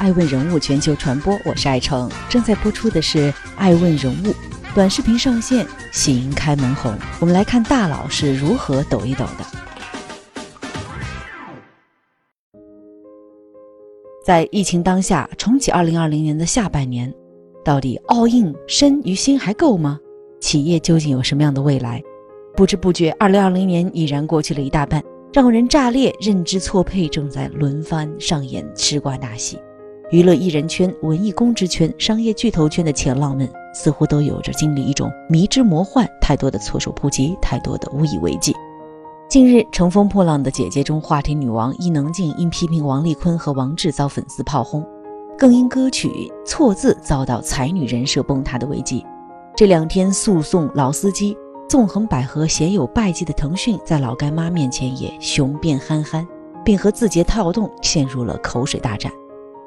爱问人物全球传播，我是爱成。正在播出的是爱问人物短视频上线，喜迎开门红。我们来看大佬是如何抖一抖的。在疫情当下，重启2020年的下半年，到底 all in 身与心还够吗？企业究竟有什么样的未来？不知不觉，2020年已然过去了一大半。让人炸裂，认知错配正在轮番上演吃瓜大戏。娱乐艺人圈、文艺公知圈、商业巨头圈的前浪们，似乎都有着经历一种迷之魔幻，太多的措手不及，太多的无以为继。近日，《乘风破浪的姐姐》中话题女王伊能静因批评王丽坤和王志遭粉丝炮轰，更因歌曲错字遭到才女人设崩塌的危机。这两天诉讼老司机。纵横捭阖、鲜有败绩的腾讯，在老干妈面前也雄辩憨憨，并和字节跳动陷入了口水大战。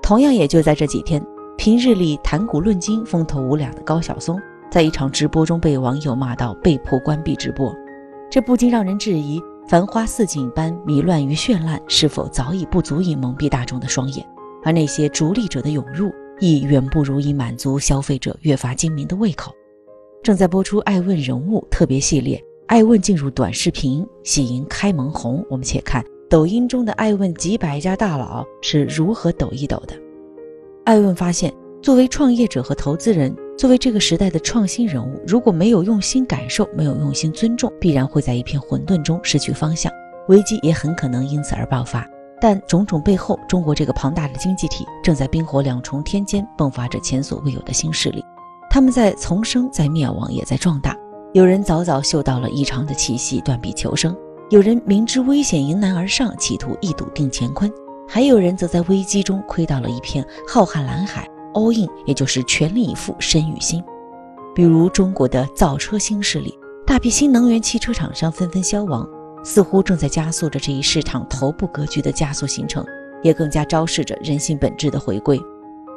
同样，也就在这几天，平日里谈古论今、风头无两的高晓松，在一场直播中被网友骂到被迫关闭直播，这不禁让人质疑：繁花似锦般迷乱与绚烂，是否早已不足以蒙蔽大众的双眼？而那些逐利者的涌入，亦远不如以满足消费者越发精明的胃口。正在播出《爱问人物》特别系列，爱问进入短视频，喜迎开门红。我们且看抖音中的爱问几百家大佬是如何抖一抖的。爱问发现，作为创业者和投资人，作为这个时代的创新人物，如果没有用心感受，没有用心尊重，必然会在一片混沌中失去方向，危机也很可能因此而爆发。但种种背后，中国这个庞大的经济体正在冰火两重天间迸发着前所未有的新势力。他们在丛生，在灭亡，也在壮大。有人早早嗅到了异常的气息，断臂求生；有人明知危险，迎难而上，企图一赌定乾坤；还有人则在危机中窥到了一片浩瀚蓝海，all in，也就是全力以赴，身与心。比如中国的造车新势力，大批新能源汽车厂商纷纷消亡，似乎正在加速着这一市场头部格局的加速形成，也更加昭示着人性本质的回归。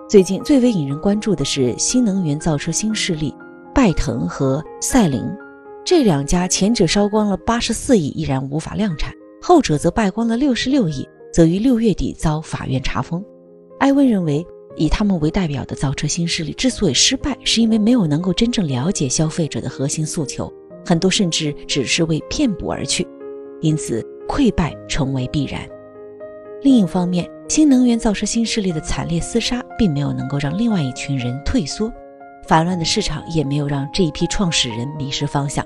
最近最为引人关注的是新能源造车新势力拜腾和赛麟，这两家前者烧光了八十四亿依然无法量产，后者则败光了六十六亿，则于六月底遭法院查封。艾问认为，以他们为代表的造车新势力之所以失败，是因为没有能够真正了解消费者的核心诉求，很多甚至只是为骗补而去，因此溃败成为必然。另一方面，新能源造车新势力的惨烈厮杀，并没有能够让另外一群人退缩，烦乱的市场也没有让这一批创始人迷失方向。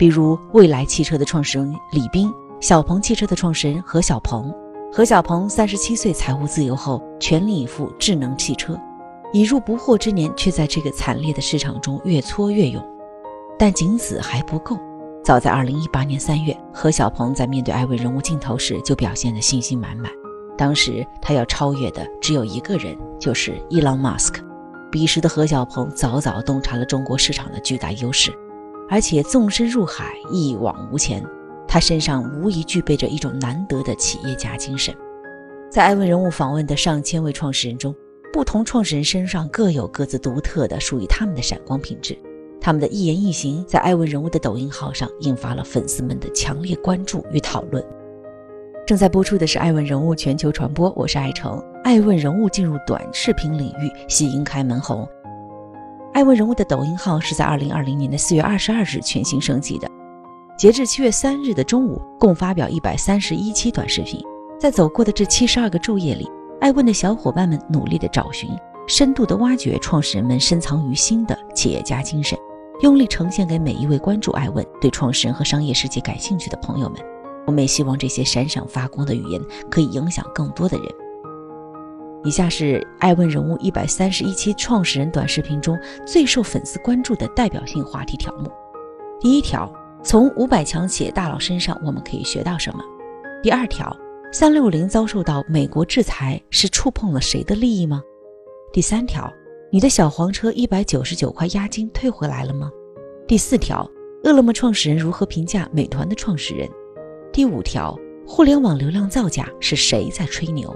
比如，蔚来汽车的创始人李斌，小鹏汽车的创始人何小鹏。何小鹏三十七岁财务自由后，全力以赴智能汽车，已入不惑之年，却在这个惨烈的市场中越挫越勇。但仅此还不够。早在二零一八年三月，何小鹏在面对艾问人物镜头时，就表现得信心满满。当时他要超越的只有一个人，就是伊朗马斯克。彼时的何小鹏早早洞察了中国市场的巨大优势，而且纵身入海，一往无前。他身上无疑具备着一种难得的企业家精神。在艾问人物访问的上千位创始人中，不同创始人身上各有各自独特的、属于他们的闪光品质。他们的一言一行，在艾问人物的抖音号上引发了粉丝们的强烈关注与讨论。正在播出的是《爱问人物全球传播》，我是爱成。爱问人物进入短视频领域，喜迎开门红。爱问人物的抖音号是在二零二零年的四月二十二日全新升级的，截至七月三日的中午，共发表一百三十一期短视频。在走过的这七十二个昼夜里，爱问的小伙伴们努力的找寻，深度的挖掘创始人们深藏于心的企业家精神，用力呈现给每一位关注爱问、对创始人和商业世界感兴趣的朋友们。我们也希望这些闪闪发光的语言可以影响更多的人。以下是爱问人物一百三十一期创始人短视频中最受粉丝关注的代表性话题条目。第一条，从五百强企业大佬身上我们可以学到什么？第二条，三六零遭受到美国制裁是触碰了谁的利益吗？第三条，你的小黄车一百九十九块押金退回来了吗？第四条，饿了么创始人如何评价美团的创始人？第五条，互联网流量造假是谁在吹牛？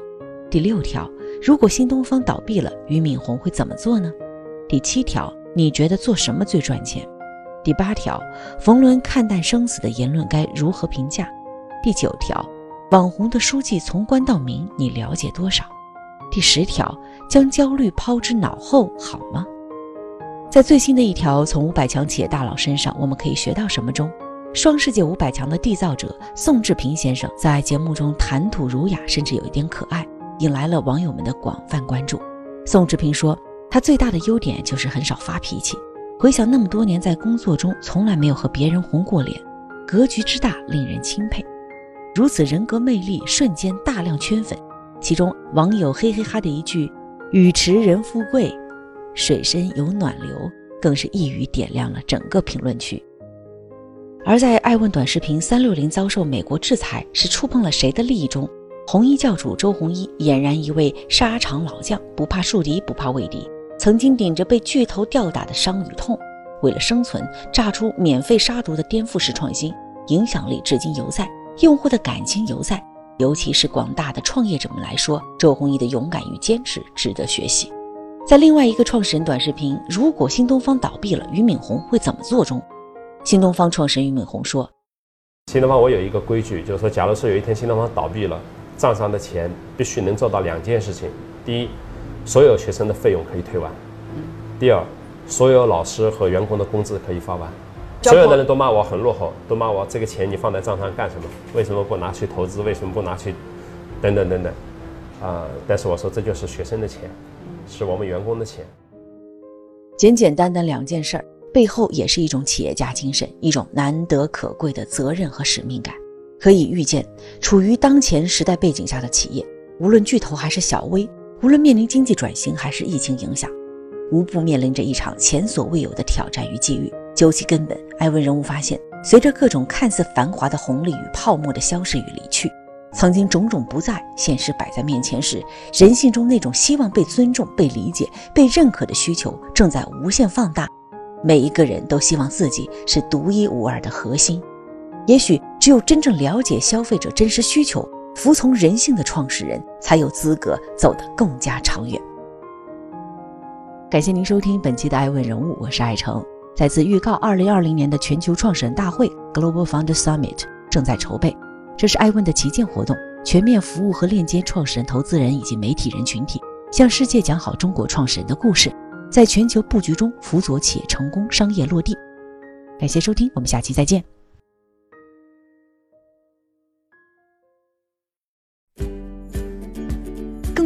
第六条，如果新东方倒闭了，俞敏洪会怎么做呢？第七条，你觉得做什么最赚钱？第八条，冯仑看淡生死的言论该如何评价？第九条，网红的书记从官到民，你了解多少？第十条，将焦虑抛之脑后好吗？在最新的一条从五百强企业大佬身上，我们可以学到什么？中，双世界五百强的缔造者宋志平先生在节目中谈吐儒雅，甚至有一点可爱，引来了网友们的广泛关注。宋志平说，他最大的优点就是很少发脾气。回想那么多年在工作中，从来没有和别人红过脸，格局之大令人钦佩。如此人格魅力，瞬间大量圈粉。其中网友嘿嘿哈的一句“雨池人富贵，水深有暖流”，更是一语点亮了整个评论区。而在爱问短视频三六零遭受美国制裁是触碰了谁的利益中，红衣教主周鸿祎俨然一位沙场老将，不怕树敌，不怕畏敌。曾经顶着被巨头吊打的伤与痛，为了生存炸出免费杀毒的颠覆式创新，影响力至今犹在，用户的感情犹在。尤其是广大的创业者们来说，周鸿祎的勇敢与坚持值得学习。在另外一个创始人短视频“如果新东方倒闭了，俞敏洪会怎么做”中，新东方创始人俞敏洪说：“新东方我有一个规矩，就是说，假如说有一天新东方倒闭了，账上的钱必须能做到两件事情：第一，所有学生的费用可以退完；第二，所有老师和员工的工资可以发完。”所有的人都骂我很落后，都骂我这个钱你放在账上干什么？为什么不拿去投资？为什么不拿去等等等等？啊！但是我说这就是学生的钱，是我们员工的钱。简简单单两件事儿，背后也是一种企业家精神，一种难得可贵的责任和使命感。可以预见，处于当前时代背景下的企业，无论巨头还是小微，无论面临经济转型还是疫情影响，无不面临着一场前所未有的挑战与机遇。究其根本，艾文人物发现，随着各种看似繁华的红利与泡沫的消失与离去，曾经种种不在，现实摆在面前时，人性中那种希望被尊重、被理解、被认可的需求正在无限放大。每一个人都希望自己是独一无二的核心。也许只有真正了解消费者真实需求、服从人性的创始人，才有资格走得更加长远。感谢您收听本期的艾问人物，我是艾诚。再次预告，二零二零年的全球创始人大会 （Global Founder Summit） 正在筹备。这是艾问的旗舰活动，全面服务和链接创始人、投资人以及媒体人群体，向世界讲好中国创始人的故事，在全球布局中辅佐企业成功商业落地。感谢收听，我们下期再见。